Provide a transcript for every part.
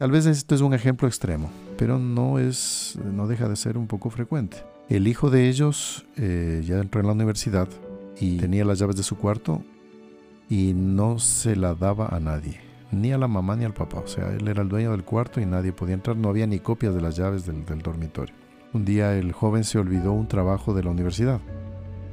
Tal vez esto es un ejemplo extremo, pero no, es, no deja de ser un poco frecuente. El hijo de ellos eh, ya entró en la universidad y tenía las llaves de su cuarto y no se la daba a nadie, ni a la mamá ni al papá. O sea, él era el dueño del cuarto y nadie podía entrar, no había ni copias de las llaves del, del dormitorio. Un día el joven se olvidó un trabajo de la universidad.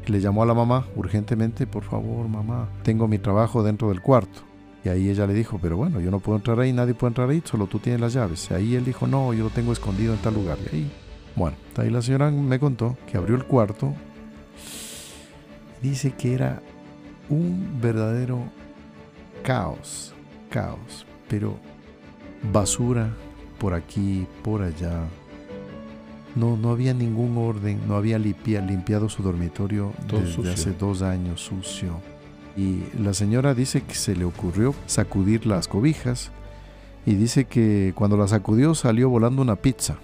Le llamó a la mamá urgentemente, por favor mamá, tengo mi trabajo dentro del cuarto. Y ahí ella le dijo, pero bueno, yo no puedo entrar ahí, nadie puede entrar ahí, solo tú tienes las llaves. Y ahí él dijo, no, yo lo tengo escondido en tal lugar. Y ahí, bueno, ahí la señora me contó que abrió el cuarto. Dice que era un verdadero caos, caos, pero basura por aquí, por allá. No, no había ningún orden, no había limpiado su dormitorio desde hace dos años sucio y la señora dice que se le ocurrió sacudir las cobijas y dice que cuando la sacudió salió volando una pizza.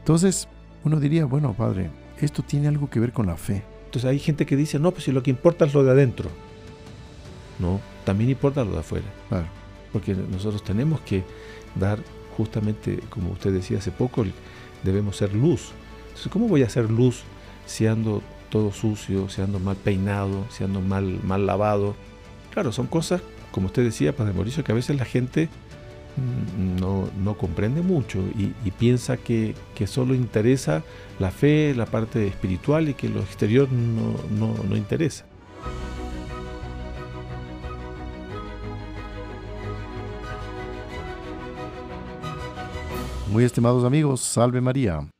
Entonces uno diría, bueno padre, esto tiene algo que ver con la fe. Entonces hay gente que dice, no, pues si lo que importa es lo de adentro. No, también importa lo de afuera. Claro. Porque nosotros tenemos que dar justamente, como usted decía hace poco, debemos ser luz. Entonces, ¿cómo voy a ser luz si ando todo sucio, se ando mal peinado, se ando mal, mal lavado. Claro, son cosas, como usted decía, Padre Mauricio, que a veces la gente mm, no, comprende mucho y, piensa que, solo interesa la fe, la parte espiritual y que lo exterior no, no interesa. Muy estimados amigos, salve María.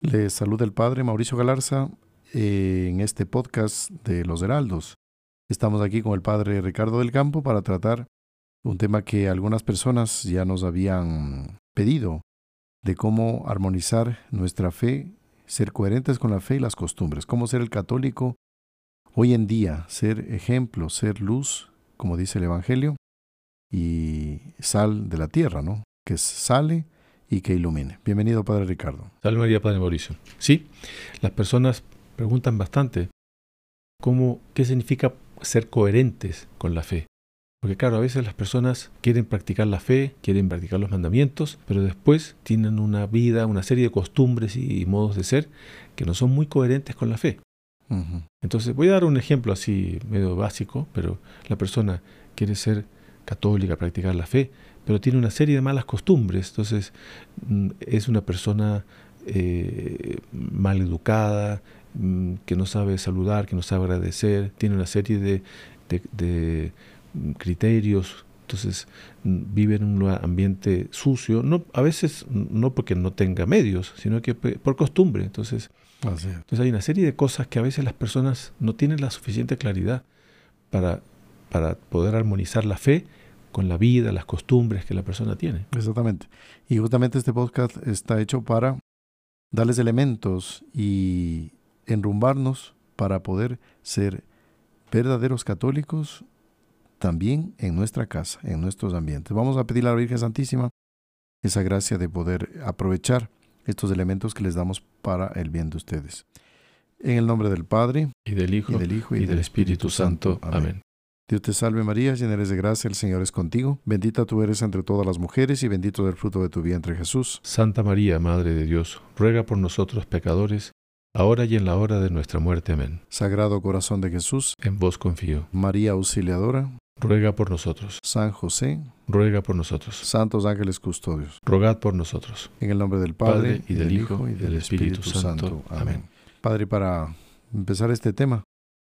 Les saluda el Padre Mauricio Galarza en este podcast de Los Heraldos. Estamos aquí con el padre Ricardo del Campo para tratar un tema que algunas personas ya nos habían pedido, de cómo armonizar nuestra fe, ser coherentes con la fe y las costumbres, cómo ser el católico hoy en día, ser ejemplo, ser luz, como dice el Evangelio, y sal de la tierra, ¿no? Que sale y que ilumine. Bienvenido, Padre Ricardo. Salve María, Padre Mauricio. Sí, las personas preguntan bastante cómo, qué significa ser coherentes con la fe. Porque claro, a veces las personas quieren practicar la fe, quieren practicar los mandamientos, pero después tienen una vida, una serie de costumbres y modos de ser que no son muy coherentes con la fe. Entonces voy a dar un ejemplo así medio básico, pero la persona quiere ser católica, practicar la fe, pero tiene una serie de malas costumbres, entonces mm, es una persona eh, mal educada, Mm, que no sabe saludar, que no sabe agradecer, tiene una serie de, de, criterios, entonces mm, vive en un ambiente sucio, no, a veces no porque no tenga medios, sino que por costumbre. Entonces, entonces hay una serie de cosas que a veces las personas no tienen la suficiente claridad para, para poder armonizar la fe con la vida, las costumbres que la persona tiene. Exactamente. Y justamente este podcast está hecho para darles elementos y enrumbarnos para poder ser verdaderos católicos también en nuestra casa, en nuestros ambientes. Vamos a pedir a la Virgen Santísima esa gracia de poder aprovechar estos elementos que les damos para el bien de ustedes. En el nombre del Padre, y del Hijo, y del, Espíritu, Santo. Amén. Dios te salve María, llena eres de gracia, el Señor es contigo. Bendita tú eres entre todas las mujeres y bendito es el fruto de tu vientre Jesús. Santa María, Madre de Dios, ruega por nosotros pecadores, ahora y en la hora de nuestra muerte. Amén. Sagrado Corazón de Jesús, en vos confío. María Auxiliadora, ruega por nosotros. San José, ruega por nosotros. Santos ángeles custodios, rogad por nosotros. En el nombre del Padre, y del Hijo, y del Espíritu, Santo. Amén. Padre, para empezar este tema,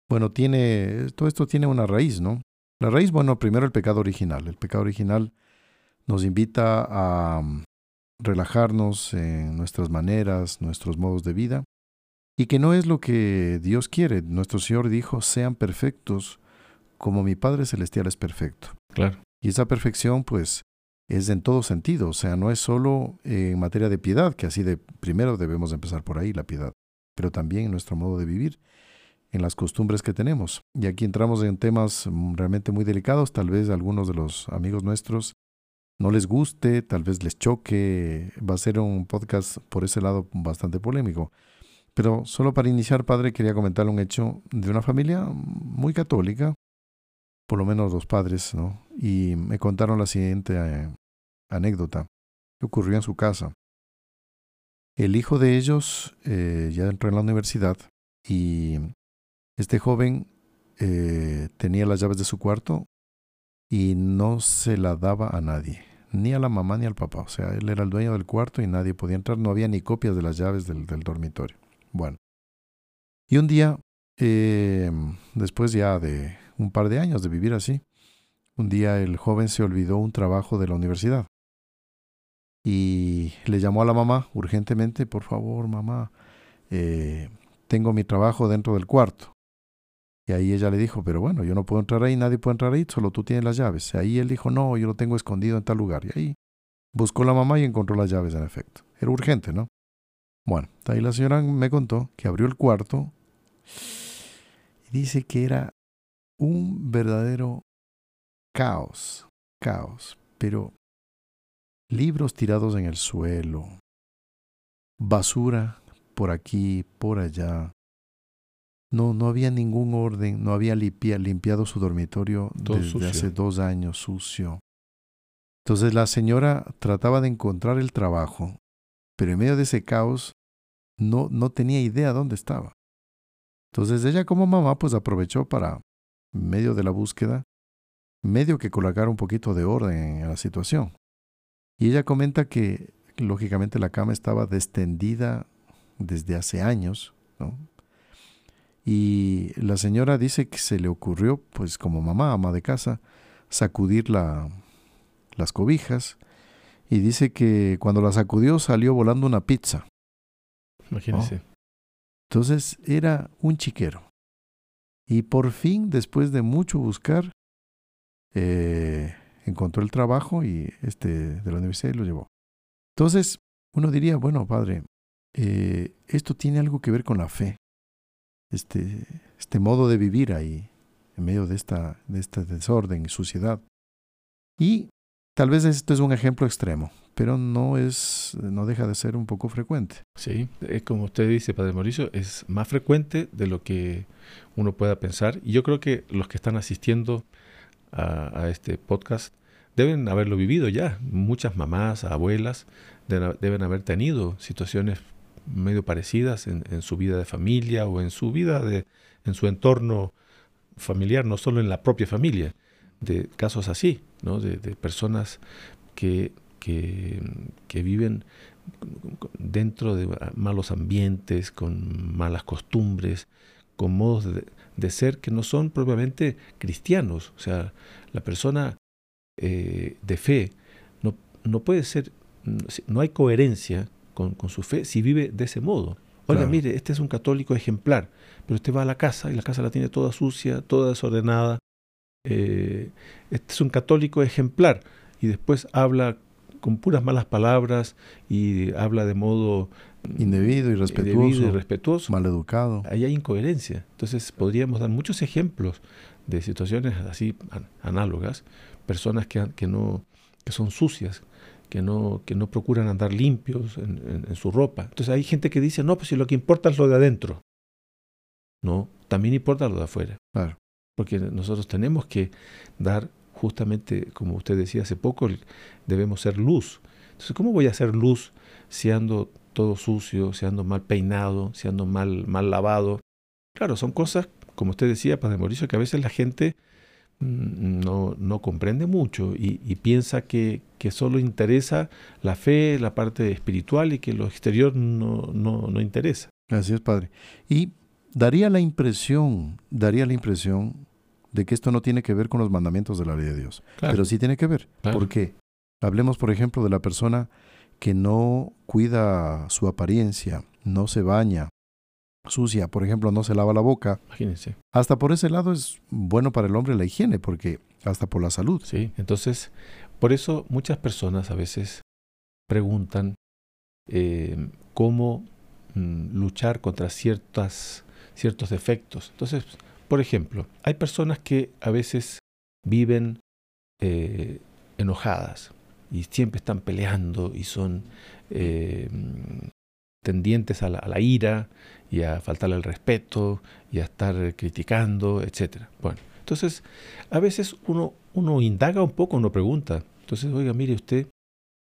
bueno, tiene, todo esto tiene una raíz, ¿no? La raíz, bueno, primero el pecado original. El pecado original nos invita a relajarnos en nuestras maneras, nuestros modos de vida, y que no es lo que Dios quiere. Nuestro Señor dijo, sean perfectos como mi Padre Celestial es perfecto. Claro. Y esa perfección, pues, es en todo sentido, o sea, no es solo en materia de piedad, que así de primero debemos empezar por ahí, la piedad, pero también en nuestro modo de vivir, en las costumbres que tenemos. Y aquí entramos en temas realmente muy delicados, tal vez a algunos de los amigos nuestros no les guste, tal vez les choque, va a ser un podcast por ese lado bastante polémico. Pero solo para iniciar, padre, quería comentar un hecho de una familia muy católica, por lo menos los padres, ¿no? Y me contaron la siguiente eh, anécdota que ocurrió en su casa. El hijo de ellos eh, ya entró en la universidad y este joven eh, tenía las llaves de su cuarto y no se la daba a nadie, ni a la mamá ni al papá. O sea, él era el dueño del cuarto y nadie podía entrar, no había ni copias de las llaves del, dormitorio. Bueno, y un día, eh, después ya de un par de años de vivir así, un día el joven se olvidó un trabajo de la universidad y le llamó a la mamá urgentemente, por favor, mamá, eh, tengo mi trabajo dentro del cuarto. Y ahí ella le dijo, pero bueno, yo no puedo entrar ahí, nadie puede entrar ahí, solo tú tienes las llaves. Y ahí él dijo, no, yo lo tengo escondido en tal lugar. Y ahí buscó la mamá y encontró las llaves en efecto. Era urgente, ¿no? Bueno, ahí la señora me contó que abrió el cuarto y dice que era un verdadero caos, caos, pero libros tirados en el suelo, basura por aquí, por allá, no, no había ningún orden, no había limpiado su dormitorio desde hace dos años, sucio. Entonces la señora trataba de encontrar el trabajo, pero en medio de ese caos no, no tenía idea dónde estaba. Entonces ella como mamá pues aprovechó para, en medio de la búsqueda, medio que colocar un poquito de orden en la situación. Y ella comenta que lógicamente la cama estaba destendida desde hace años, ¿no? Y la señora dice que se le ocurrió, pues como mamá, ama de casa, sacudir la, las cobijas. Y dice que cuando la sacudió salió volando una pizza. Imagínese. Entonces era un chiquero. Y por fin, después de mucho buscar, eh, encontró el trabajo y este de la universidad lo llevó. Entonces, uno diría, bueno, padre, eh, esto tiene algo que ver con la fe este, este modo de vivir ahí, en medio de, esta, de este desorden y suciedad. Y tal vez esto es un ejemplo extremo, pero no, es, no deja de ser un poco frecuente. Sí, es como usted dice, Padre Mauricio, es más frecuente de lo que uno pueda pensar. Y yo creo que los que están asistiendo a, este podcast deben haberlo vivido ya. Muchas mamás, abuelas deben haber tenido situaciones medio parecidas en, su vida de familia o en su vida de, en su entorno familiar, no solo en la propia familia, de casos así, ¿no? de, personas que, que, que, viven dentro de malos ambientes, con malas costumbres, con modos de, de ser que no son propiamente cristianos. O sea, la persona eh, de fe no, no puede ser, no hay coherencia con, su fe si vive de ese modo. Oiga, mire, este es un católico ejemplar, pero usted va a la casa y la casa la tiene toda sucia, toda desordenada. Eh, este es un católico ejemplar y después habla con puras malas palabras y habla de modo indebido, irrespetuoso, y respetuoso. mal educado. Ahí hay incoherencia. Entonces podríamos dar muchos ejemplos de situaciones así análogas, personas que, que no que son sucias, que no, que no procuran andar limpios en, su ropa. Entonces hay gente que dice, no, pues si lo que importa es lo de adentro. No, también importa lo de afuera. Claro. Porque nosotros tenemos que dar justamente, como usted decía hace poco, debemos ser luz. Entonces, ¿cómo voy a hacer luz si ando todo sucio, si ando mal peinado, si ando mal, mal lavado? Claro, son cosas, como usted decía, Padre Mauricio, que a veces la gente Mm, no, no comprende mucho y, piensa que, que, solo interesa la fe, la parte espiritual y que lo exterior no, no, no interesa. Así es, Padre. Y daría la impresión, daría la impresión de que esto no tiene que ver con los mandamientos de la ley de Dios. Pero sí tiene que ver. ¿Por qué? Hablemos, por ejemplo, de la persona que no cuida su apariencia, no se baña, sucia, por ejemplo, no se lava la boca. Imagínense. Hasta por ese lado es bueno para el hombre la higiene, porque hasta por la salud. Sí, entonces, por eso muchas personas a veces preguntan eh, cómo mm, luchar contra ciertas, ciertos defectos. Entonces, por ejemplo, hay personas que a veces viven eh, enojadas y siempre están peleando y son eh, tendientes a la, ira y a faltarle el respeto y a estar criticando, etc. Bueno, entonces a veces uno, uno indaga un poco, uno pregunta. Entonces, oiga, mire usted,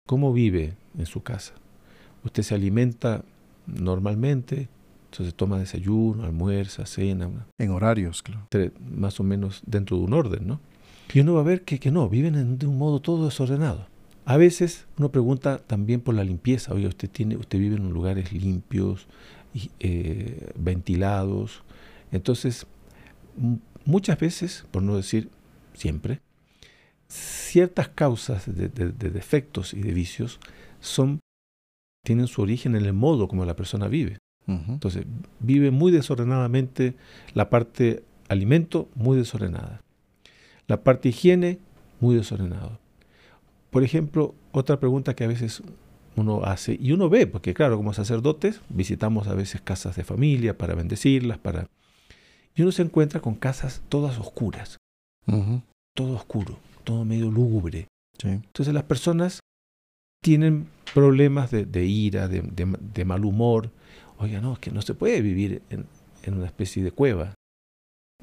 cómo vive en su casa. Usted se alimenta normalmente, entonces toma desayuno, almuerza, cena. En horarios, claro. Más o menos dentro de un orden, ¿no? Y uno va a ver que, que no, viven de un modo todo desordenado. A veces uno pregunta también por la limpieza. Oye, usted, tiene, usted vive en lugares limpios, y, eh, ventilados. Entonces, muchas veces, por no decir siempre, ciertas causas de, defectos y de vicios son, tienen su origen en el modo como la persona vive. Entonces, vive muy desordenadamente la parte alimento, muy desordenada. La parte higiene, muy desordenado. Por ejemplo, otra pregunta que a veces uno hace, y uno ve, porque claro, como sacerdotes visitamos a veces casas de familia para bendecirlas, para... Y uno se encuentra con casas todas oscuras, todo oscuro, todo medio lúgubre. Entonces las personas tienen problemas de, ira, de, mal humor. Oiga, no, es que no se puede vivir en, una especie de cueva.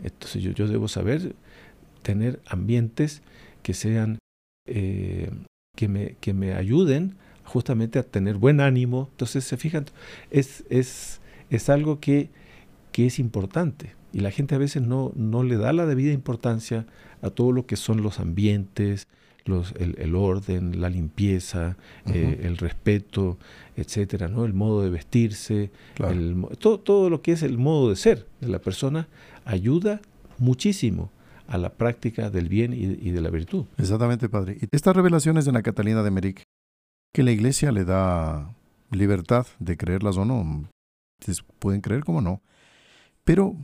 Entonces yo, yo debo saber tener ambientes que sean, eh, que, me, que me ayuden justamente a tener buen ánimo. Entonces, se fijan, es, es, es algo que, que, es importante. Y la gente a veces no, no le da la debida importancia a todo lo que son los ambientes, los, el, orden, la limpieza, eh, el respeto, etcétera, ¿no? El modo de vestirse, todo, todo lo que es el modo de ser de la persona ayuda muchísimo a la práctica del bien y, de la virtud. Exactamente, Padre. Y estas revelaciones de la Catalina de Meric, que la Iglesia le da libertad de creerlas o no, pueden creer como no, pero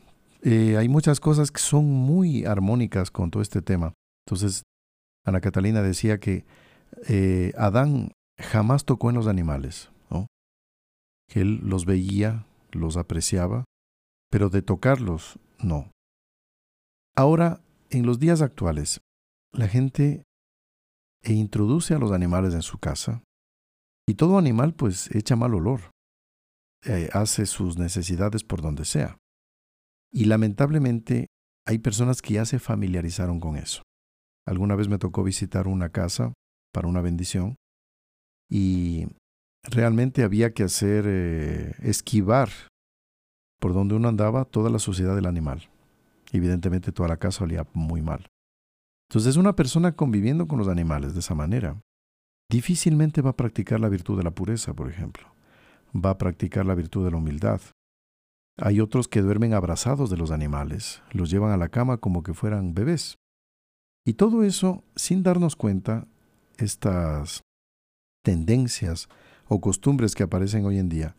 eh, hay muchas cosas que son muy armónicas con todo este tema. Entonces, Ana Catalina decía que eh, Adán jamás tocó en los animales, ¿no? que él los veía, los apreciaba, pero de tocarlos, no. Ahora, en los días actuales, la gente introduce a los animales en su casa y todo animal pues echa mal olor, eh, hace sus necesidades por donde sea. Y lamentablemente hay personas que ya se familiarizaron con eso. Alguna vez me tocó visitar una casa para una bendición y realmente había que hacer eh, esquivar por donde uno andaba toda la suciedad del animal. Evidentemente toda la casa olía muy mal. Entonces una persona conviviendo con los animales de esa manera difícilmente va a practicar la virtud de la pureza, por ejemplo. Va a practicar la virtud de la humildad. Hay otros que duermen abrazados de los animales, los llevan a la cama como que fueran bebés. Y todo eso, sin darnos cuenta, estas tendencias o costumbres que aparecen hoy en día,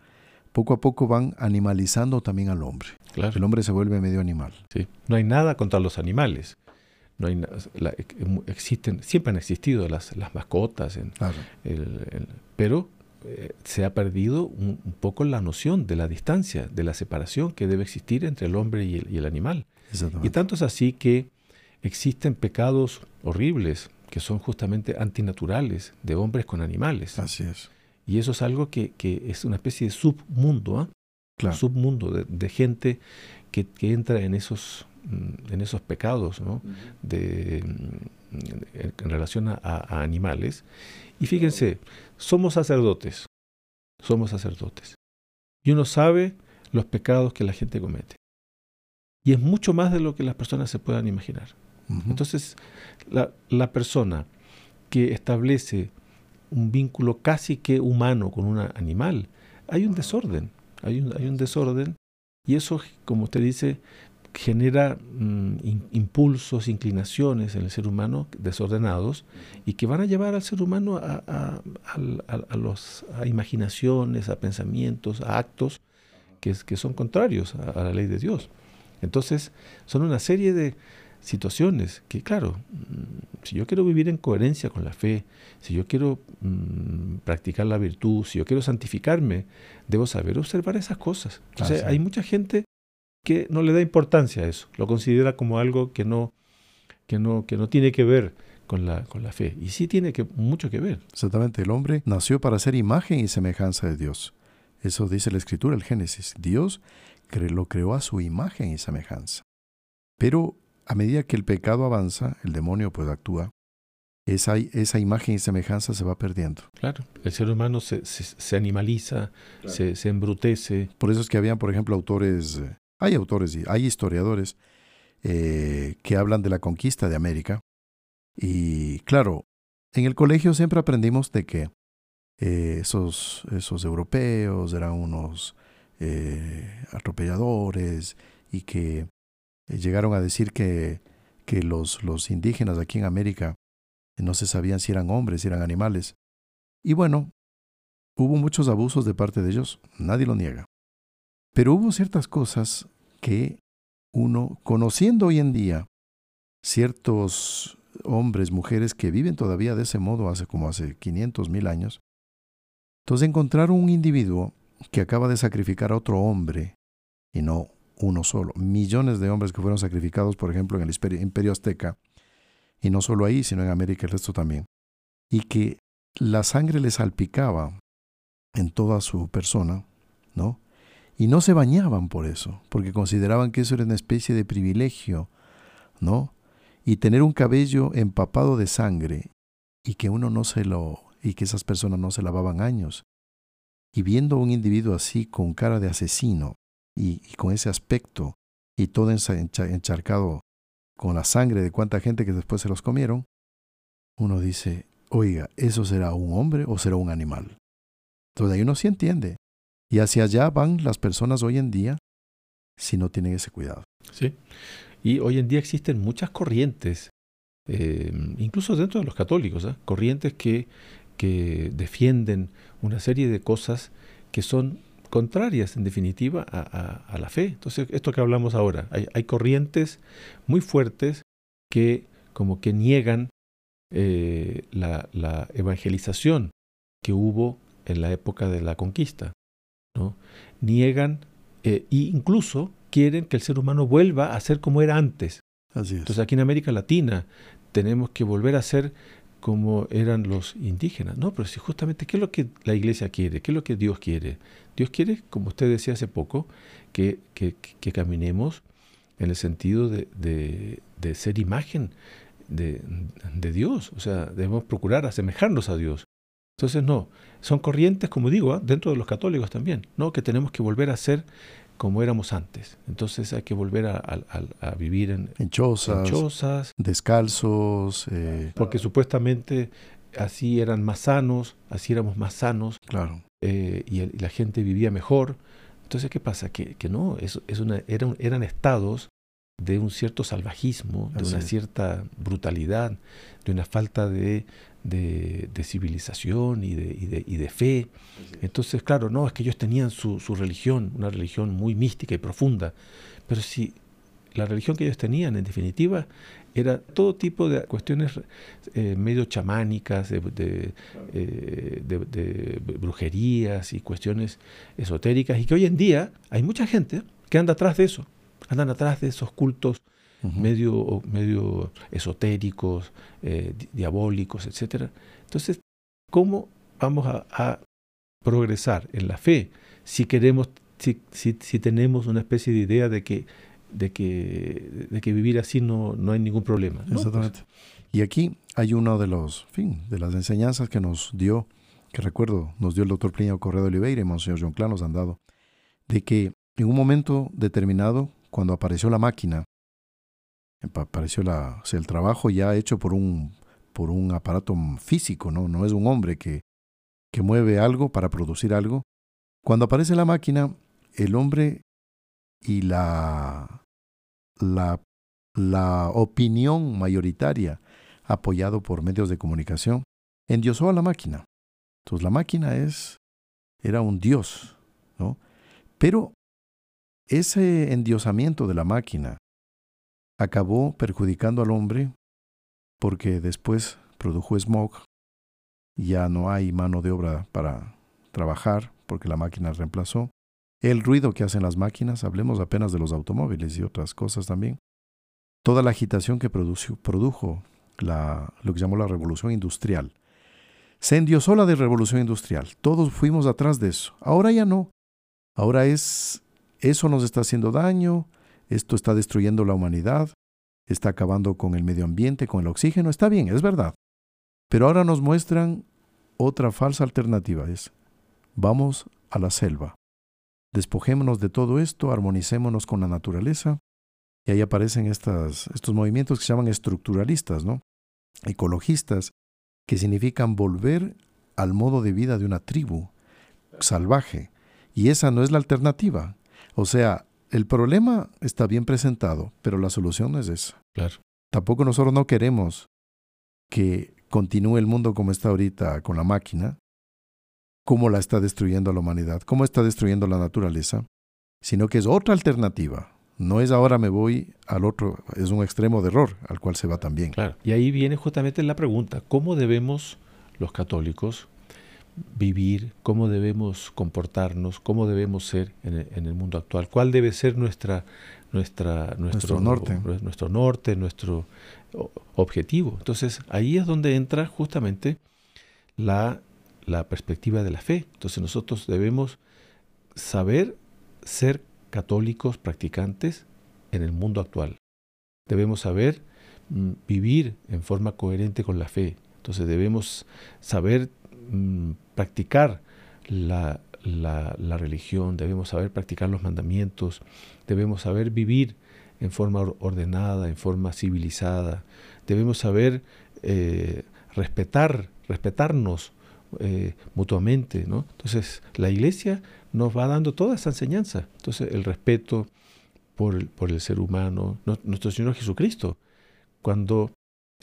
poco a poco van animalizando también al hombre. El hombre se vuelve medio animal. Sí. No hay nada contra los animales. No hay existen, siempre han existido las, las mascotas, en, pero eh, se ha perdido un, poco la noción de la distancia, de la separación que debe existir entre el hombre y el, y el animal. Y tanto es así que existen pecados horribles que son justamente antinaturales de hombres con animales. Así es. Y eso es algo que, es una especie de submundo, ¿eh? Un submundo de, gente que, entra en esos, mm, en esos pecados ¿no? de, mm, en relación a, animales. Y fíjense, somos sacerdotes, somos sacerdotes. Y uno sabe los pecados que la gente comete. Y es mucho más de lo que las personas se puedan imaginar. Entonces, la, persona que establece un vínculo casi que humano con un animal, hay un desorden, hay un, hay un desorden y eso, como usted dice, genera mm, impulsos, inclinaciones en el ser humano desordenados y que van a llevar al ser humano a, a, a, a imaginaciones, a pensamientos, a actos que, que son contrarios a la ley de Dios. Entonces, son una serie de, situaciones que, claro, mm, si yo quiero vivir en coherencia con la fe, si yo quiero mm, practicar la virtud, si yo quiero santificarme, debo saber observar esas cosas. O sea, hay mucha gente que no le da importancia a eso, lo considera como algo que no, que no, que no tiene que ver con la, con la fe. Y sí tiene que, mucho que ver. Exactamente, el hombre nació para ser imagen y semejanza de Dios. Eso dice la escritura, el Génesis. Dios lo creó a su imagen y semejanza. Pero a medida que el pecado avanza, el demonio pues actúa, esa, esa imagen y semejanza se va perdiendo. Claro, el ser humano se, se, animaliza, se, se, embrutece. Por eso es que habían, por ejemplo, autores, eh, hay autores y hay historiadores eh, que hablan de la conquista de América. Y claro, en el colegio siempre aprendimos de que eh, esos, esos europeos eran unos atropelladores y que llegaron a decir que, que los, los indígenas aquí en América no se sabían si eran hombres, si eran animales. Y bueno, hubo muchos abusos de parte de ellos, nadie lo niega. Pero hubo ciertas cosas que uno, conociendo hoy en día ciertos hombres, mujeres que viven todavía de ese modo hace como hace 500 mil años, entonces encontraron un individuo que acaba de sacrificar a otro hombre, y no uno solo, millones de hombres que fueron sacrificados, por ejemplo, en el imperio azteca, y no solo ahí, sino en América el resto también, y que la sangre le salpicaba en toda su persona, ¿no? Y no se bañaban por eso, porque consideraban que eso era una especie de privilegio, ¿no? Y tener un cabello empapado de sangre y que uno no se lo, y que esas personas no se lavaban años. Y viendo a un individuo así con cara de asesino y, con ese aspecto y todo encharcado con la sangre de cuánta gente que después se los comieron, uno dice, oiga, ¿eso será un hombre o será un animal? Entonces ahí uno sí entiende. Y hacia allá van las personas hoy en día si no tienen ese cuidado. Sí. Y hoy en día existen muchas corrientes, eh, incluso dentro de los católicos, ¿eh? corrientes que, que defienden una serie de cosas que son contrarias, en definitiva, a, la fe. Entonces, esto que hablamos ahora, hay, corrientes muy fuertes que como que niegan eh, la, evangelización que hubo en la época de la conquista. ¿no? Niegan e incluso quieren que el ser humano vuelva a ser como era antes. Entonces aquí en América Latina tenemos que volver a ser como eran los indígenas. No, pero si justamente, ¿qué es lo que la iglesia quiere? ¿Qué es lo que Dios quiere? Dios quiere, como usted decía hace poco, que, que, caminemos en el sentido de, de, ser imagen de, de, Dios. O sea, debemos procurar asemejarnos a Dios. Entonces, no, son corrientes, como digo, ¿ah? dentro de los católicos también, ¿no? que tenemos que volver a ser como éramos antes. Entonces hay que volver a, vivir en, en, chozas, descalzos. Eh, porque supuestamente así eran más sanos, así éramos más sanos. Claro. Eh, y, la gente vivía mejor. Entonces, ¿qué pasa? Que, que no, es, es una, eran, eran estados de un cierto salvajismo, de una cierta brutalidad, de una falta de, de, civilización y de, y de, y de fe. Entonces, claro, no, es que ellos tenían su, religión, una religión muy mística y profunda, pero si la religión que ellos tenían, en definitiva, era todo tipo de cuestiones eh, medio chamánicas, de, eh, de, brujerías y cuestiones esotéricas, y que hoy en día hay mucha gente que anda atrás de eso, andan atrás de esos cultos medio, medio esotéricos, eh, diabólicos, etc. Entonces, ¿cómo vamos a, progresar en la fe si queremos, si, si, si, tenemos una especie de idea de que, de que, de que vivir así no, no hay ningún problema? Exactamente. y aquí hay uno de los, fin, de las enseñanzas que nos dio, que recuerdo, nos dio el doctor Plinio Correa de Oliveira y Monseñor John Clan nos han dado, de que en un momento determinado, cuando apareció la máquina, apareció el trabajo ya hecho por un, por un aparato físico, ¿no? no es un hombre que, que mueve algo para producir algo. Cuando aparece la máquina, el hombre y la, la, la opinión mayoritaria, apoyado por medios de comunicación, endiosó a la máquina. Entonces la máquina es, era un dios, ¿no? Pero ese endiosamiento de la máquina acabó perjudicando al hombre porque después produjo smog, ya no hay mano de obra para trabajar porque la máquina reemplazó. El ruido que hacen las máquinas, hablemos apenas de los automóviles y otras cosas también. Toda la agitación que produjo, produjo la, lo que llamó la revolución industrial. Se endiosó la de revolución industrial. Todos fuimos atrás de eso. Ahora ya no. Ahora es, eso nos está haciendo daño, esto está destruyendo la humanidad, está acabando con el medio ambiente, con el oxígeno, está bien, es verdad. Pero ahora nos muestran otra falsa alternativa, es vamos a la selva. Despojémonos de todo esto, armonicémonos con la naturaleza. Y ahí aparecen estas, estos movimientos que se llaman estructuralistas, ¿no? Ecologistas, que significan volver al modo de vida de una tribu salvaje. Y esa no es la alternativa. O sea, el problema está bien presentado, pero la solución no es esa. Claro. Tampoco nosotros no queremos que continúe el mundo como está ahorita con la máquina, cómo la está destruyendo la humanidad, cómo está destruyendo la naturaleza, sino que es otra alternativa. No es ahora me voy al otro, es un extremo de error al cual se va también. Claro. Y ahí viene justamente la pregunta, ¿cómo debemos los católicos vivir, cómo debemos comportarnos, cómo debemos ser en el, mundo actual, cuál debe ser nuestra, nuestra, nuestro, norte. nuestro norte, nuestro objetivo. Entonces ahí es donde entra justamente la la perspectiva de la fe. Entonces nosotros debemos saber ser católicos practicantes en el mundo actual. Debemos saber mm, vivir en forma coherente con la fe. Entonces debemos saber mm, practicar la, la, religión, debemos saber practicar los mandamientos, debemos saber vivir en forma ordenada, en forma civilizada, debemos saber eh, respetar, respetarnos eh, mutuamente, ¿no? Entonces, la iglesia nos va dando toda esa enseñanza. Entonces, el respeto por el, por el ser humano, nuestro Señor Jesucristo, cuando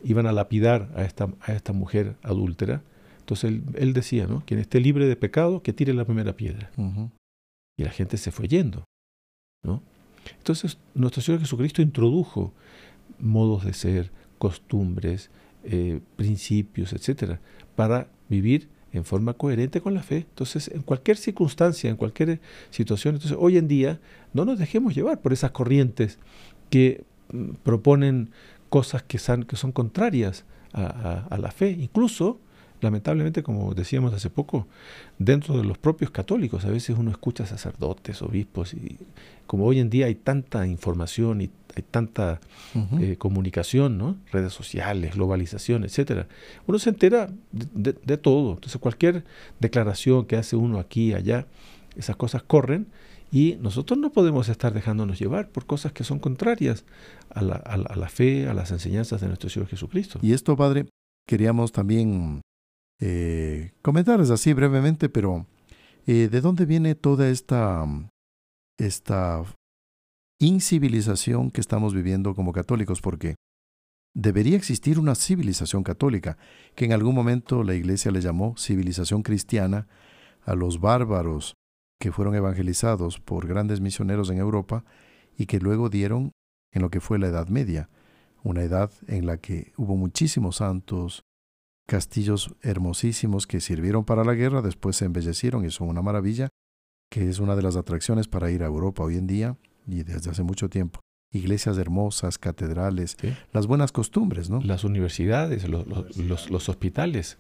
iban a lapidar a esta, a esta mujer adúltera, entonces él, decía, ¿no? Quien esté libre de pecado, que tire la primera piedra. Y la gente se fue yendo, ¿no? Entonces, nuestro Señor Jesucristo introdujo modos de ser, costumbres, eh, principios, etcétera, para vivir en forma coherente con la fe. Entonces, en cualquier circunstancia, en cualquier situación, entonces hoy en día no nos dejemos llevar por esas corrientes que mm, proponen cosas que son, que son contrarias a, la fe. Incluso, lamentablemente, como decíamos hace poco, dentro de los propios católicos, a veces uno escucha sacerdotes, obispos, y como hoy en día hay tanta información y hay tanta eh, comunicación, ¿no? redes sociales, globalización, etcétera. Uno se entera de, todo. Entonces cualquier declaración que hace uno aquí, allá, esas cosas corren y nosotros no podemos estar dejándonos llevar por cosas que son contrarias a la, fe, a las enseñanzas de nuestro Señor Jesucristo. Y esto, Padre, queríamos también eh, comentarles así brevemente, pero eh, ¿de dónde viene toda esta, esta incivilización que estamos viviendo como católicos, porque debería existir una civilización católica, que en algún momento la Iglesia le llamó civilización cristiana a los bárbaros que fueron evangelizados por grandes misioneros en Europa y que luego dieron en lo que fue la Edad Media, una edad en la que hubo muchísimos santos, castillos hermosísimos que sirvieron para la guerra, después se embellecieron y son una maravilla, que es una de las atracciones para ir a Europa hoy en día, y desde hace mucho tiempo. Iglesias hermosas, catedrales, las buenas costumbres, ¿no? Las universidades, los, hospitales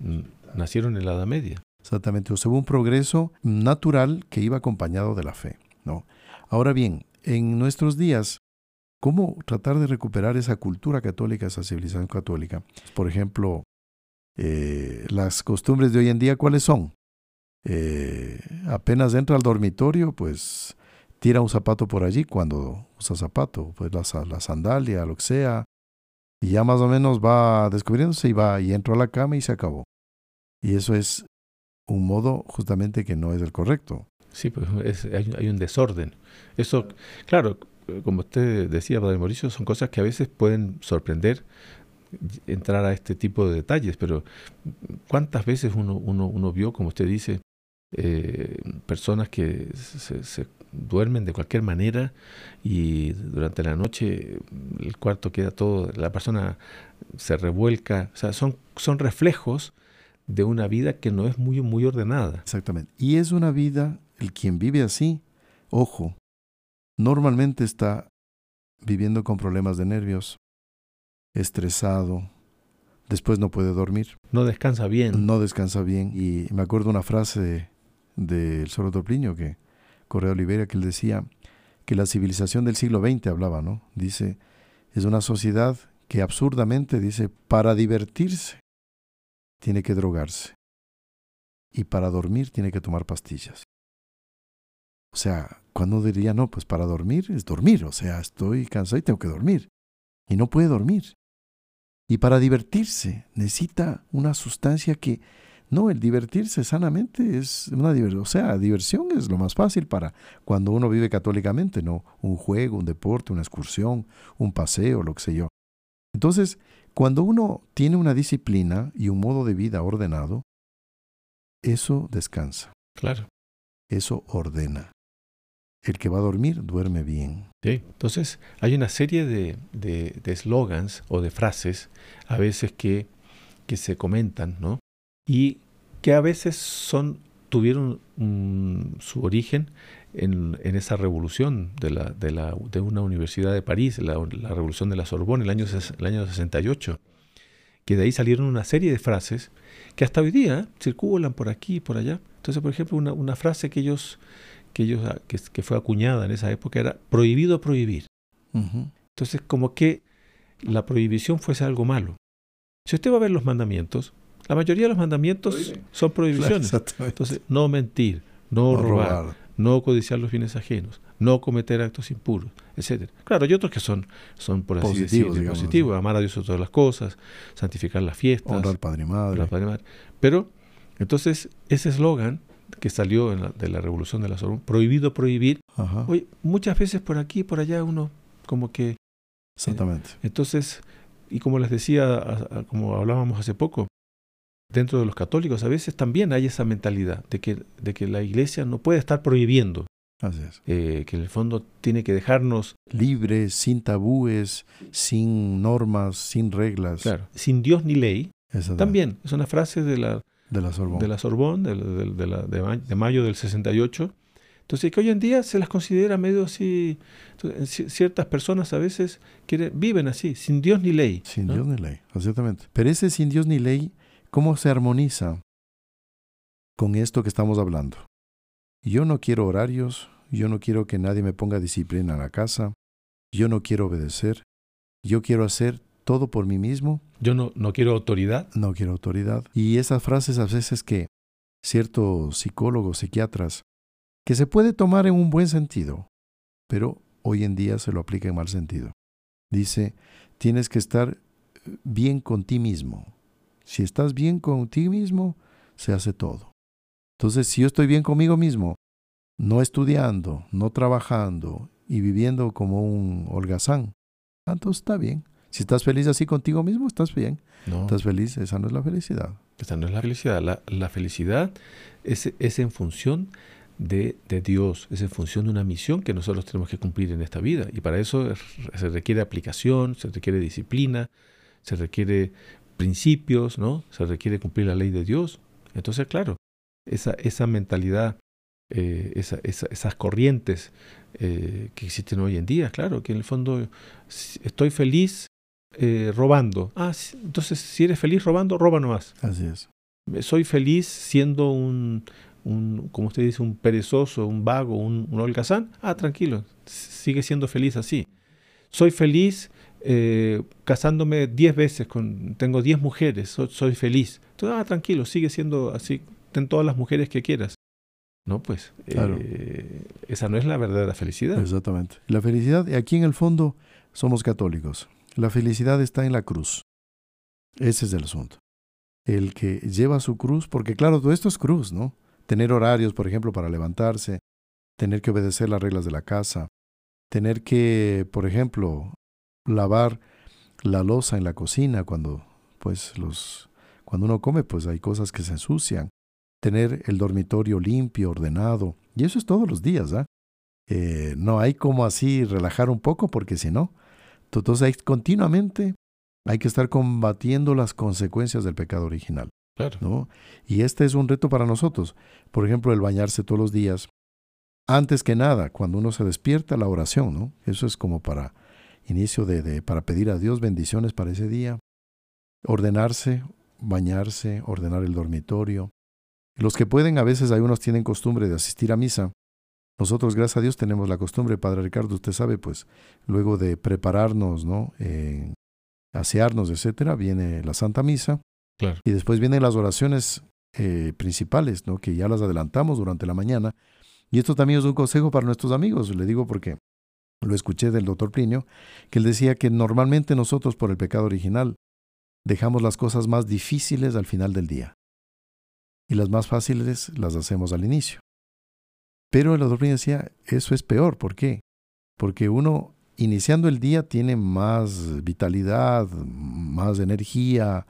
nacieron en la Edad Media. Exactamente, o sea, hubo un progreso natural que iba acompañado de la fe, ¿no? Ahora bien, en nuestros días, ¿cómo tratar de recuperar esa cultura católica, esa civilización católica? Por ejemplo, eh, las costumbres de hoy en día, ¿cuáles son? Eh, apenas entra al dormitorio, pues tira un zapato por allí cuando usa zapato, pues la, la sandalia, lo que sea, y ya más o menos va descubriéndose y va y entra a la cama y se acabó. Y eso es un modo justamente que no es el correcto. Sí, pues hay, un desorden. Eso, claro, como usted decía, Padre Mauricio, son cosas que a veces pueden sorprender entrar a este tipo de detalles, pero ¿cuántas veces uno, uno, uno vio, como usted dice, eh, personas que se, duermen de cualquier manera y durante la noche el cuarto queda todo, la persona se revuelca, o sea, son, son reflejos de una vida que no es muy, muy ordenada. Exactamente. Y es una vida, el quien vive así, ojo, normalmente está viviendo con problemas de nervios, estresado, después no puede dormir. No descansa bien. No descansa bien. Y me acuerdo una frase del Soro Torpliño que Correa Olivera, que él decía que la civilización del siglo XX hablaba, ¿no? Dice, es una sociedad que absurdamente dice, para divertirse, tiene que drogarse. Y para dormir tiene que tomar pastillas. O sea, cuando diría, no, pues para dormir es dormir. O sea, estoy cansado y tengo que dormir. Y no puede dormir. Y para divertirse necesita una sustancia que, no, el divertirse sanamente es una diversión. O sea, diversión es lo más fácil para cuando uno vive católicamente, ¿no? Un juego, un deporte, una excursión, un paseo, lo que sé yo. Entonces, cuando uno tiene una disciplina y un modo de vida ordenado, eso descansa. Claro. Eso ordena. El que va a dormir duerme bien. Sí, entonces hay una serie de, de, slogans o de frases a veces que, que se comentan, ¿no? Y que a veces son, tuvieron su origen en, en, esa revolución de, la, de, de, una universidad de París, la, la revolución de la Sorbonne, el año, el año 68, que de ahí salieron una serie de frases que hasta hoy día circulan por aquí y por allá. Entonces, por ejemplo, una, una frase que ellos que, ellos, ah, que, fue acuñada en esa época era prohibido prohibir. Entonces, como que la prohibición fuese algo malo. Si usted va a ver los mandamientos, la mayoría de los mandamientos son prohibiciones. Entonces, no mentir, no, robar, no codiciar los bienes ajenos, no cometer actos impuros, etcétera. Claro, hay otros que son, son por así positivos, decirlo, positivos, amar a Dios sobre todas las cosas, santificar las fiestas, honrar padre y madre. Padre y madre. Pero, entonces, ese eslogan que salió de la revolución de la Sorbonne, prohibido prohibir. Hoy, muchas veces por aquí y por allá uno como que... Eh, Exactamente. entonces, y como les decía, como hablábamos hace poco, dentro de los católicos a veces también hay esa mentalidad de que, de que la iglesia no puede estar prohibiendo. Así es. Eh, que en el fondo tiene que dejarnos libres, sin tabúes, sin normas, sin reglas. Claro, sin Dios ni ley. También es una frase de la de la Sorbonne. De la Sorbonne, de, de, mayo del 68. Entonces, que hoy en día se las considera medio así. ciertas personas a veces quieren, viven así, sin Dios ni ley. Sin Dios ni ley, exactamente. Pero ese sin Dios ni ley, ¿cómo se armoniza con esto que estamos hablando? Yo no quiero horarios, yo no quiero que nadie me ponga disciplina en la casa, yo no quiero obedecer, yo quiero hacer todo por mí mismo. Yo no, no quiero autoridad. No quiero autoridad. Y esas frases a veces que ciertos psicólogos, psiquiatras, que se puede tomar en un buen sentido, pero hoy en día se lo aplica en mal sentido. Dice, tienes que estar bien con ti mismo. Si estás bien con ti mismo, se hace todo. Entonces, si yo estoy bien conmigo mismo, no estudiando, no trabajando y viviendo como un holgazán, entonces está bien. Si estás feliz así contigo mismo, estás bien. No. Estás feliz, esa no es la felicidad. Esa no es la felicidad. La, felicidad es, es, en función de, de, Dios, es en función de una misión que nosotros tenemos que cumplir en esta vida. Y para eso se requiere aplicación, se requiere disciplina, se requiere principios, ¿no? Se requiere cumplir la ley de Dios. Entonces, claro, esa, esa mentalidad, eh, esa, esas corrientes eh, que existen hoy en día, claro, que en el fondo estoy feliz eh, robando. Ah, entonces si eres feliz robando, roba nomás. Así es. Soy feliz siendo un, un como usted dice, un perezoso, un vago, un, un holgazán. Ah, tranquilo, sigue siendo feliz así. Soy feliz eh, casándome 10 veces, con, tengo 10 mujeres, soy, feliz. Entonces, ah, tranquilo, sigue siendo así, ten todas las mujeres que quieras. No, pues eh, esa no es la verdadera felicidad. Exactamente. La felicidad, aquí en el fondo somos católicos. La felicidad está en la cruz. Ese es el asunto. El que lleva su cruz, porque claro, todo esto es cruz, ¿no? Tener horarios, por ejemplo, para levantarse, tener que obedecer las reglas de la casa, tener que, por ejemplo, lavar la losa en la cocina cuando, pues, los, cuando uno come, pues hay cosas que se ensucian, tener el dormitorio limpio, ordenado, y eso es todos los días, ¿ah? Eh, no hay como así relajar un poco, porque si no, entonces continuamente hay que estar combatiendo las consecuencias del pecado original. Claro. ¿no? Y este es un reto para nosotros. Por ejemplo, el bañarse todos los días. Antes que nada, cuando uno se despierta, la oración, ¿no? Eso es como para inicio de, de para pedir a Dios bendiciones para ese día. Ordenarse, bañarse, ordenar el dormitorio. Los que pueden, a veces hay unos tienen costumbre de asistir a misa nosotros, gracias a Dios, tenemos la costumbre, Padre Ricardo, usted sabe, pues luego de prepararnos, ¿no? asearnos, etcétera, viene la Santa Misa Claro. Y después vienen las oraciones eh, principales, ¿no? que ya las adelantamos durante la mañana. Y esto también es un consejo para nuestros amigos, le digo porque lo escuché del doctor Plinio, que él decía que normalmente nosotros por el pecado original dejamos las cosas más difíciles al final del día y las más fáciles las hacemos al inicio. Pero el Plinio decía, eso es peor, ¿por qué? Porque uno iniciando el día tiene más vitalidad, más energía,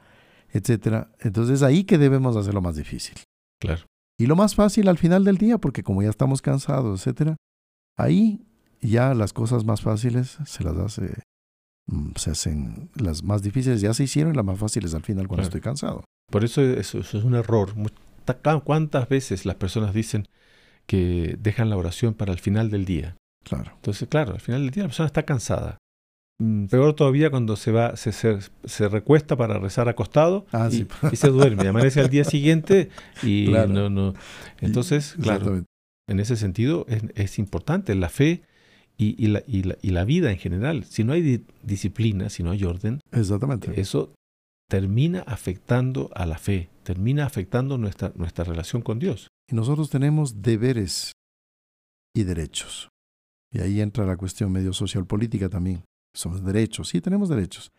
etc. Entonces es ahí que debemos hacerlo más difícil. Claro. Y lo más fácil al final del día, porque como ya estamos cansados, etc. Ahí ya las cosas más fáciles se las hace, mm, se hacen, las más difíciles ya se hicieron, las más fáciles al final cuando estoy cansado. Por eso eso, es un error. ¿Cuántas veces las personas dicen que dejan la oración para el final del día? Claro. Entonces, claro, al final del día la persona está cansada. Mm, peor todavía cuando se va, se, se, recuesta para rezar acostado ah, y, se duerme. amanece al día siguiente y no, no. Entonces, claro, en ese sentido es, es importante la fe y, y, la, y, la, y, la, vida en general. Si no hay disciplina, si no hay orden, Exactamente. eso termina afectando a la fe, termina afectando nuestra, nuestra relación con Dios. Y nosotros tenemos deberes y derechos. Y ahí entra la cuestión medio social política también. Somos derechos, sí tenemos derechos,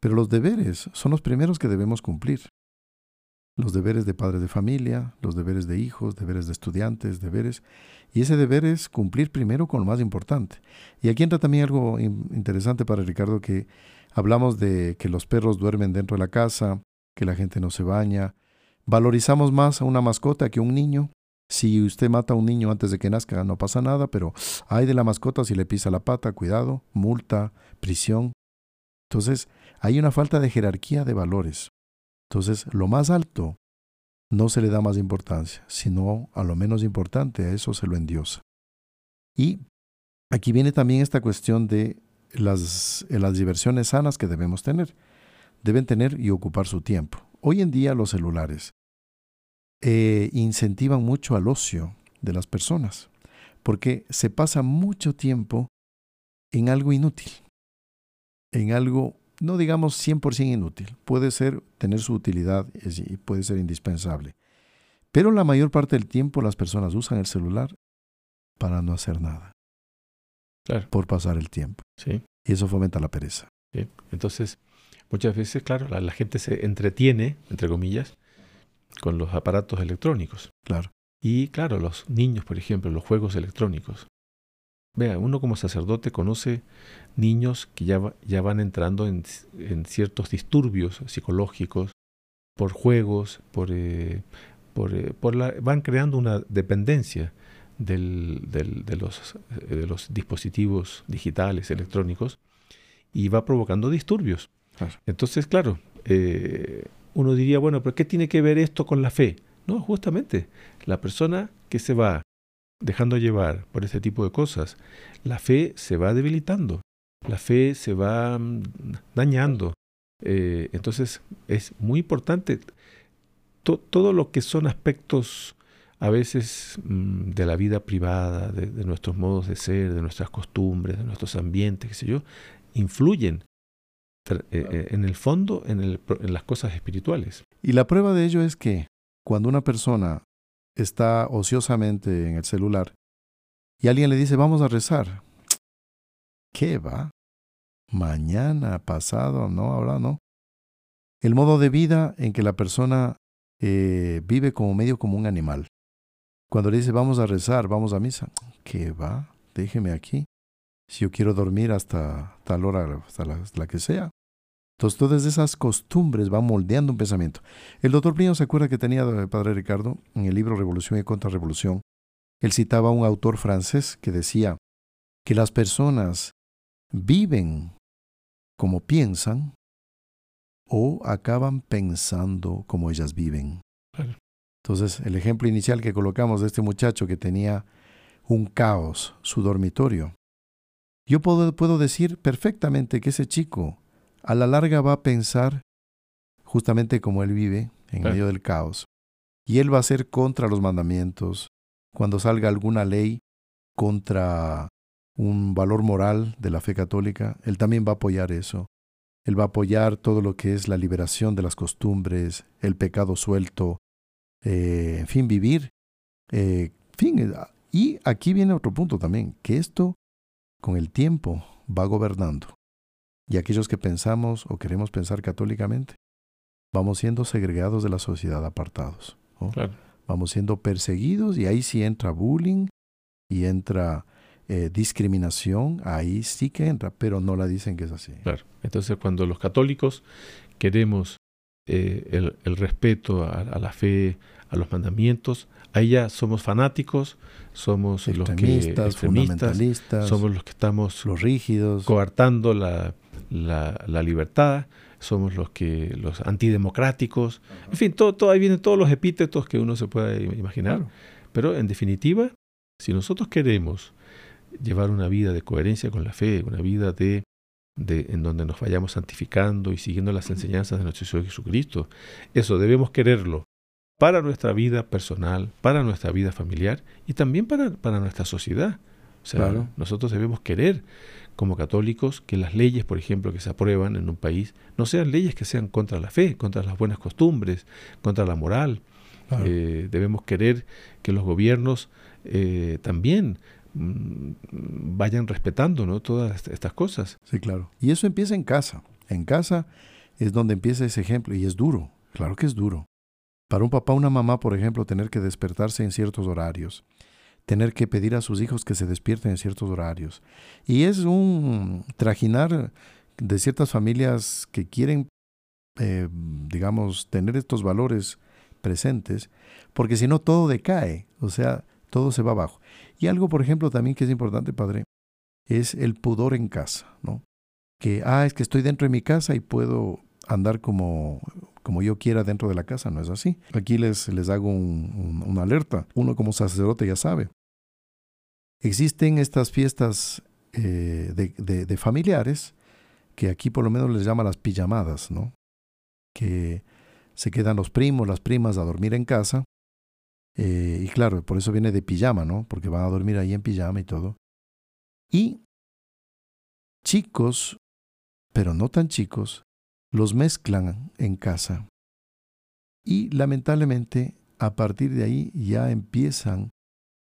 pero los deberes son los primeros que debemos cumplir. Los deberes de padres de familia, los deberes de hijos, deberes de estudiantes, deberes. Y ese deber es cumplir primero con lo más importante. Y aquí entra también algo interesante para Ricardo, que hablamos de que los perros duermen dentro de la casa, que la gente no se baña. Valorizamos más a una mascota que a un niño. Si usted mata a un niño antes de que nazca, no pasa nada, pero hay de la mascota si le pisa la pata, cuidado, multa, prisión. Entonces, hay una falta de jerarquía de valores. Entonces, lo más alto no se le da más importancia, sino a lo menos importante, a eso se lo endiosa. Y aquí viene también esta cuestión de las, las diversiones sanas que debemos tener. Deben tener y ocupar su tiempo. Hoy en día los celulares eh, incentivan mucho al ocio de las personas, porque se pasa mucho tiempo en algo inútil, en algo, no digamos 100% inútil, puede ser tener su utilidad y puede ser indispensable, pero la mayor parte del tiempo las personas usan el celular para no hacer nada, por pasar el tiempo. Sí. Y eso fomenta la pereza. Entonces, muchas veces, claro, la gente se entretiene, entre comillas, con los aparatos electrónicos. Claro. Y claro, los niños, por ejemplo, los juegos electrónicos. Vea, uno como sacerdote conoce niños que ya, ya van entrando en, ciertos disturbios psicológicos por juegos, por, eh, por, eh, por la, van creando una dependencia del, del, de, los, eh, de los dispositivos digitales, electrónicos, y va provocando disturbios. Entonces, claro, eh, uno diría, bueno, pero ¿qué tiene que ver esto con la fe? No, justamente, la persona que se va dejando llevar por este tipo de cosas, la fe se va debilitando, la fe se va mm, dañando. Eh, entonces es muy importante todo lo que son aspectos a veces mm, de la vida privada, de, de, nuestros modos de ser, de nuestras costumbres, de nuestros ambientes, qué sé yo, influyen en el fondo en, el, en las cosas espirituales. Y la prueba de ello es que cuando una persona está ociosamente en el celular y alguien le dice vamos a rezar, ¿qué va? Mañana, pasado, no, ahora no. El modo de vida en que la persona eh, vive como medio como un animal. Cuando le dice vamos a rezar, vamos a misa, ¿qué va? Déjeme aquí si yo quiero dormir hasta tal hora, hasta la, que sea. Entonces todas esas costumbres van moldeando un pensamiento. El doctor Plinio se acuerda que tenía el padre Ricardo en el libro Revolución y Contrarrevolución. Él citaba a un autor francés que decía que las personas viven como piensan o acaban pensando como ellas viven. Entonces, el ejemplo inicial que colocamos de este muchacho que tenía un caos, su dormitorio, yo puedo, puedo decir perfectamente que ese chico a la larga va a pensar justamente como él vive, en medio del caos. Y él va a ser contra los mandamientos. Cuando salga alguna ley contra un valor moral de la fe católica, él también va a apoyar eso. Él va a apoyar todo lo que es la liberación de las costumbres, el pecado suelto, eh, en fin, vivir. Eh, fin, eh, y aquí viene otro punto también, que esto con el tiempo va gobernando. Y aquellos que pensamos o queremos pensar católicamente, vamos siendo segregados de la sociedad, apartados. Vamos siendo perseguidos y ahí sí entra bullying y entra eh, discriminación, ahí sí que entra, pero no la dicen que es así. Claro. Entonces, cuando los católicos queremos eh, el, respeto a, la fe, a los mandamientos, ahí ya somos fanáticos, somos los que fundamentalistas, somos los que estamos los rígidos, coartando la, la, libertad, somos los que los antidemocráticos, en fin, todo, todo ahí vienen todos los epítetos que uno se pueda imaginar. Pero en definitiva, si nosotros queremos llevar una vida de coherencia con la fe, una vida de, de, en donde nos vayamos santificando y siguiendo las enseñanzas de nuestro Señor Jesucristo. Eso debemos quererlo para nuestra vida personal, para nuestra vida familiar y también para, para nuestra sociedad. O sea, nosotros debemos querer como católicos que las leyes, por ejemplo, que se aprueban en un país, no sean leyes que sean contra la fe, contra las buenas costumbres, contra la moral. Eh, debemos querer que los gobiernos eh, también Mm, vayan respetando ¿no? todas estas cosas. Sí, claro. Y eso empieza en casa. En casa es donde empieza ese ejemplo y es duro, claro que es duro. Para un papá o una mamá, por ejemplo, tener que despertarse en ciertos horarios, tener que pedir a sus hijos que se despierten en ciertos horarios. Y es un trajinar de ciertas familias que quieren, eh, digamos, tener estos valores presentes, porque si no todo decae, o sea, todo se va abajo. Y algo, por ejemplo, también que es importante, padre, es el pudor en casa, ¿no? Que, ah, es que estoy dentro de mi casa y puedo andar como, como yo quiera dentro de la casa, no es así. Aquí les, les hago una alerta. Uno como sacerdote ya sabe. Existen estas fiestas eh, de, de, familiares que aquí por lo menos les llaman las pijamadas, ¿no? Que se quedan los primos, las primas a dormir en casa eh, y claro, por eso viene de pijama, ¿no? Porque van a dormir ahí en pijama y todo. Y chicos, pero no tan chicos, los mezclan en casa. Y lamentablemente, a partir de ahí ya empiezan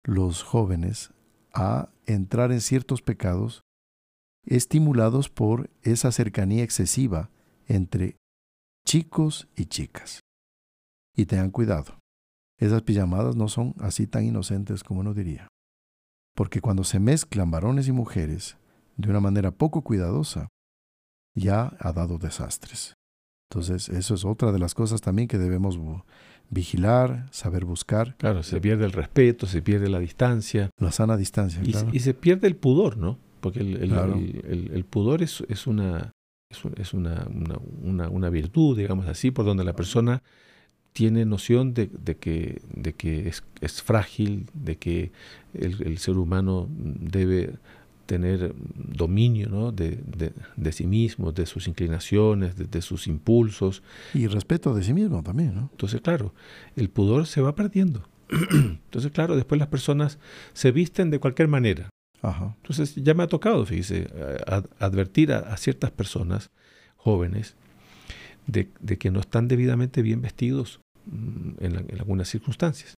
los jóvenes a entrar en ciertos pecados estimulados por esa cercanía excesiva entre chicos y chicas. Y tengan cuidado, esas pijamadas no son así tan inocentes como uno diría. Porque cuando se mezclan varones y mujeres de una manera poco cuidadosa, ya ha dado desastres. Entonces, eso es otra de las cosas también que debemos vigilar, saber buscar. Claro, se pierde el respeto, se pierde la distancia. La sana distancia, y, claro. y se pierde el pudor, ¿no? Porque el, el, pudor es, es, una, es, una, una, una, virtud, digamos así, por donde la persona tiene noción de, que, de que es, frágil, de que el, ser humano debe tener dominio ¿no? de, de, sí mismo, de sus inclinaciones, de, sus impulsos. Y respeto de sí mismo también, ¿no? Entonces, claro, el pudor se va perdiendo. Entonces, claro, después las personas se visten de cualquier manera. Entonces, ya me ha tocado, fíjese, advertir a, a, ciertas personas jóvenes de, de, que no están debidamente bien vestidos Mm, en, algunas circunstancias.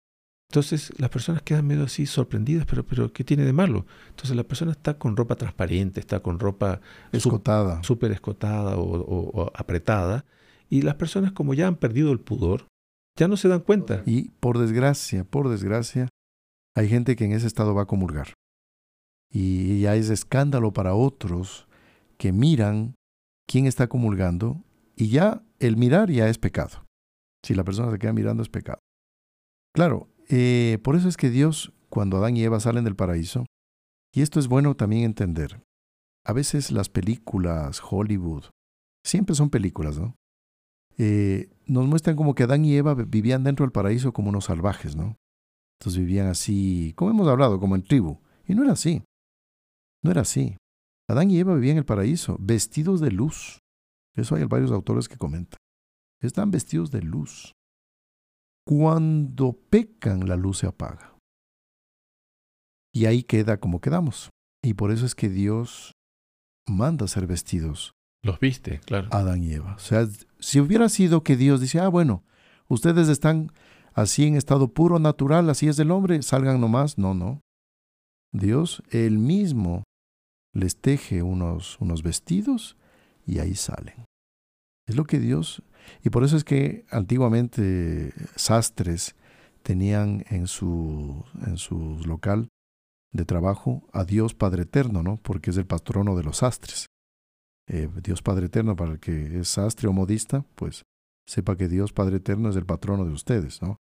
Entonces las personas quedan medio así sorprendidas, pero, pero ¿qué tiene de malo? Entonces la persona está con ropa transparente, está con ropa escotada, súper escotada o, apretada, y las personas como ya han perdido el pudor, ya no se dan cuenta. Y por desgracia, por desgracia, hay gente que en ese estado va a comulgar. Y ya es escándalo para otros que miran quién está comulgando y ya el mirar ya es pecado. Si la persona se queda mirando es pecado. Claro, eh, por eso es que Dios, cuando Adán y Eva salen del paraíso, y esto es bueno también entender, a veces las películas, Hollywood, siempre son películas, ¿no? Eh, nos muestran como que Adán y Eva vivían dentro del paraíso como unos salvajes, ¿no? Entonces vivían así, como hemos hablado, como en tribu. Y no era así. No era así. Adán y Eva vivían en el paraíso, vestidos de luz. Eso hay varios autores que comentan están vestidos de luz. Cuando pecan, la luz se apaga. Y ahí queda como quedamos. Y por eso es que Dios manda ser vestidos Los viste, claro. Adán y Eva. O sea, si hubiera sido que Dios dice, ah, bueno, ustedes están así en estado puro, natural, así es del hombre, salgan nomás. No, no. Dios, él mismo, les teje unos, unos vestidos y ahí salen. Es lo que Dios... Y por eso es que antiguamente sastres tenían en su, en su local de trabajo a Dios Padre Eterno, ¿no? Porque es el patrono de los sastres. Eh, Dios Padre Eterno, para el que es sastre o modista, pues sepa que Dios Padre Eterno es el patrono de ustedes, ¿no?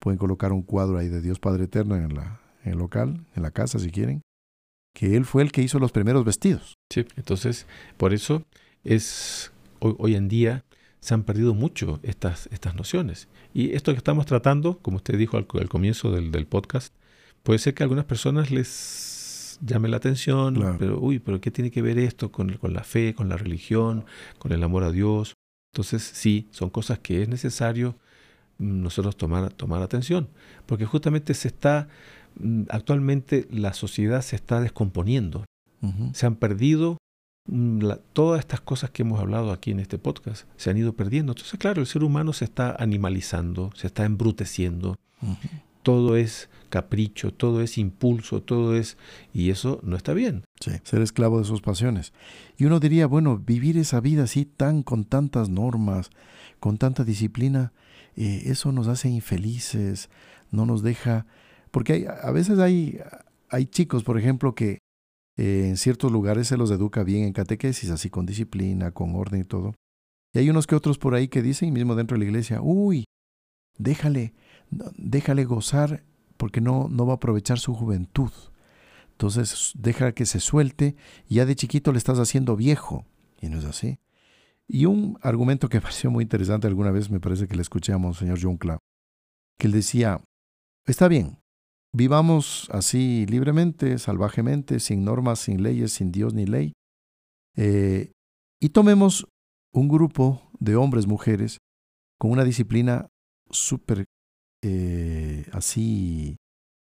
Pueden colocar un cuadro ahí de Dios Padre Eterno en, la, en el local, en la casa si quieren, que Él fue el que hizo los primeros vestidos. Sí, entonces, por eso es hoy, hoy en día se han perdido mucho estas, estas nociones. Y esto que estamos tratando, como usted dijo al, comienzo del, del, podcast, puede ser que a algunas personas les llame la atención, pero uy, pero ¿qué tiene que ver esto con, con la fe, con la religión, con el amor a Dios? Entonces sí, son cosas que es necesario mm, nosotros tomar, tomar atención, porque justamente se está, mm, actualmente la sociedad se está descomponiendo, uh -huh. se han perdido la, todas estas cosas que hemos hablado aquí en este podcast se han ido perdiendo. Entonces, claro, el ser humano se está animalizando, se está embruteciendo. Uh -huh. Todo es capricho, todo es impulso, todo es... Y eso no está bien. Sí, ser esclavo de sus pasiones. Y uno diría, bueno, vivir esa vida así tan con tantas normas, con tanta disciplina, eh, eso nos hace infelices, no nos deja... Porque hay, a veces hay, hay chicos, por ejemplo, que eh, en ciertos lugares se los educa bien en catequesis, así con disciplina, con orden y todo. Y hay unos que otros por ahí que dicen, mismo dentro de la iglesia, uy, déjale, déjale gozar porque no, no va a aprovechar su juventud. Entonces deja que se suelte y ya de chiquito le estás haciendo viejo. Y no es así. Y un argumento que me pareció muy interesante alguna vez, me parece que le escuché a Monseñor John que él decía, está bien, Vivamos así libremente, salvajemente, sin normas, sin leyes, sin Dios ni ley. Eh, y tomemos un grupo de hombres, mujeres, con una disciplina súper eh, así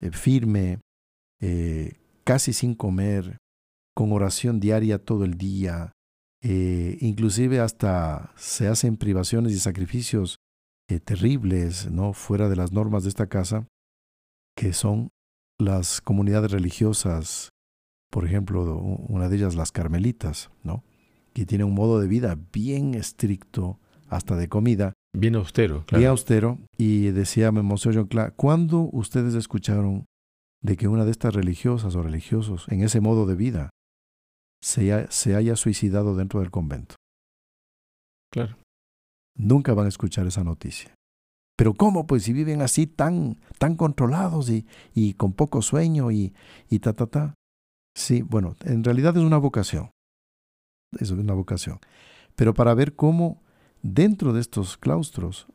eh, firme, casi sin comer, con oración diaria todo el día, inclusive hasta se hacen privaciones y sacrificios terribles, ¿no? Fuera de las normas de esta casa que son las comunidades religiosas, por ejemplo, una de ellas las carmelitas, ¿no? Que tiene un modo de vida bien estricto, hasta de comida. Bien austero, claro. Bien austero. Y decía Monseñor John Clark, ¿cuándo ustedes escucharon de que una de estas religiosas o religiosos, en ese modo de vida, se, ha, se haya suicidado dentro del convento? Claro. Nunca van a escuchar esa noticia. Pero ¿cómo? Pues si viven así tan, tan controlados y, y con poco sueño y, y ta, ta, ta. Sí, bueno, en realidad es una vocación. Eso es una vocación. Pero para ver cómo dentro de estos claustros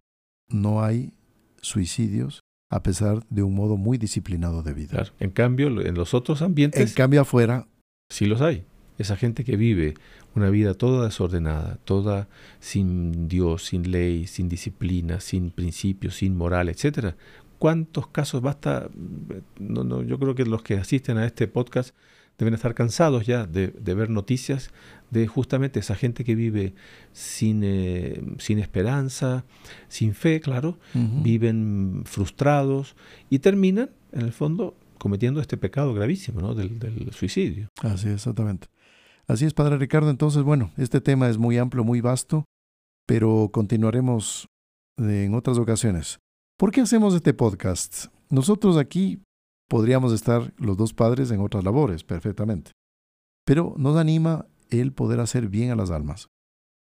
no hay suicidios a pesar de un modo muy disciplinado de vida. Claro. En cambio, en los otros ambientes... En cambio afuera... Sí los hay. Esa gente que vive una vida toda desordenada, toda sin Dios, sin ley, sin disciplina, sin principios, sin moral, etcétera. ¿Cuántos casos basta? No, no, yo creo que los que asisten a este podcast deben estar cansados ya de, de ver noticias de justamente esa gente que vive sin, eh, sin esperanza, sin fe, claro, uh -huh. viven frustrados y terminan, en el fondo, cometiendo este pecado gravísimo ¿no? del, del suicidio. Así, exactamente. Así es, Padre Ricardo. Entonces, bueno, este tema es muy amplio, muy vasto, pero continuaremos en otras ocasiones. ¿Por qué hacemos este podcast? Nosotros aquí podríamos estar los dos padres en otras labores, perfectamente. Pero nos anima el poder hacer bien a las almas.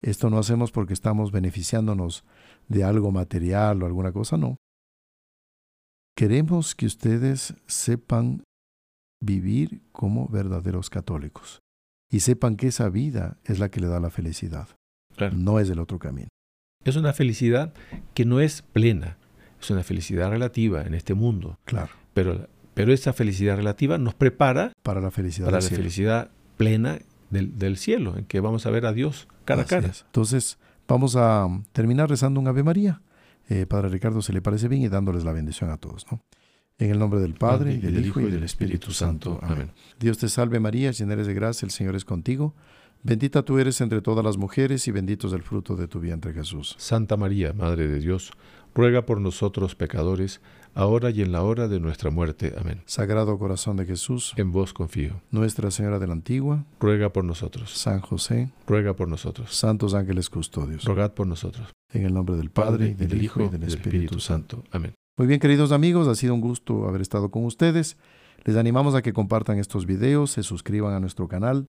Esto no hacemos porque estamos beneficiándonos de algo material o alguna cosa, no. Queremos que ustedes sepan vivir como verdaderos católicos y sepan que esa vida es la que le da la felicidad. Claro. No es el otro camino. Es una felicidad que no es plena, es una felicidad relativa en este mundo. Claro. Pero, pero esa felicidad relativa nos prepara para la felicidad, para la cielo. felicidad plena del, del, cielo, en que vamos a ver a Dios cara Así a cara. Es. Entonces, vamos a terminar rezando un Ave María. Eh, Padre Ricardo, se le parece bien y dándoles la bendición a todos, ¿no? En el nombre del Padre, y del Hijo, y del Espíritu Santo. Amén. Dios te salve María, llena eres de gracia, el Señor es contigo. Bendita tú eres entre todas las mujeres y bendito es el fruto de tu vientre Jesús. Santa María, Madre de Dios, ruega por nosotros pecadores, ahora y en la hora de nuestra muerte. Amén. Sagrado corazón de Jesús, En vos confío. Nuestra Señora de la Antigua, Ruega por nosotros. San José, Ruega por nosotros. santos ángeles custodios. Rogad por nosotros. En el nombre del Padre, y del Hijo y del Espíritu Santo. Amén. Muy bien, queridos amigos, ha sido un gusto haber estado con ustedes. Les animamos a que compartan estos videos, se suscriban a nuestro canal,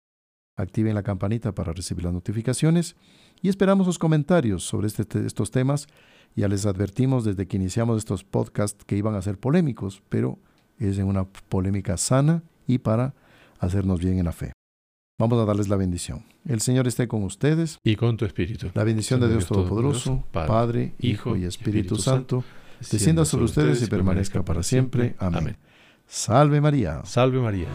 activen la campanita para recibir las notificaciones y esperamos sus comentarios sobre este- estos temas. Ya les advertimos desde que iniciamos estos podcasts que iban a ser polémicos, pero es en una polémica sana y para hacernos bien en la fe. Vamos a darles la bendición. El Señor esté con ustedes. Y con tu espíritu. La bendición de Dios Todopoderoso, Padre, Hijo y Espíritu Santo, descienda sobre ustedes y permanezca para siempre. Amén. Salve María. Salve María.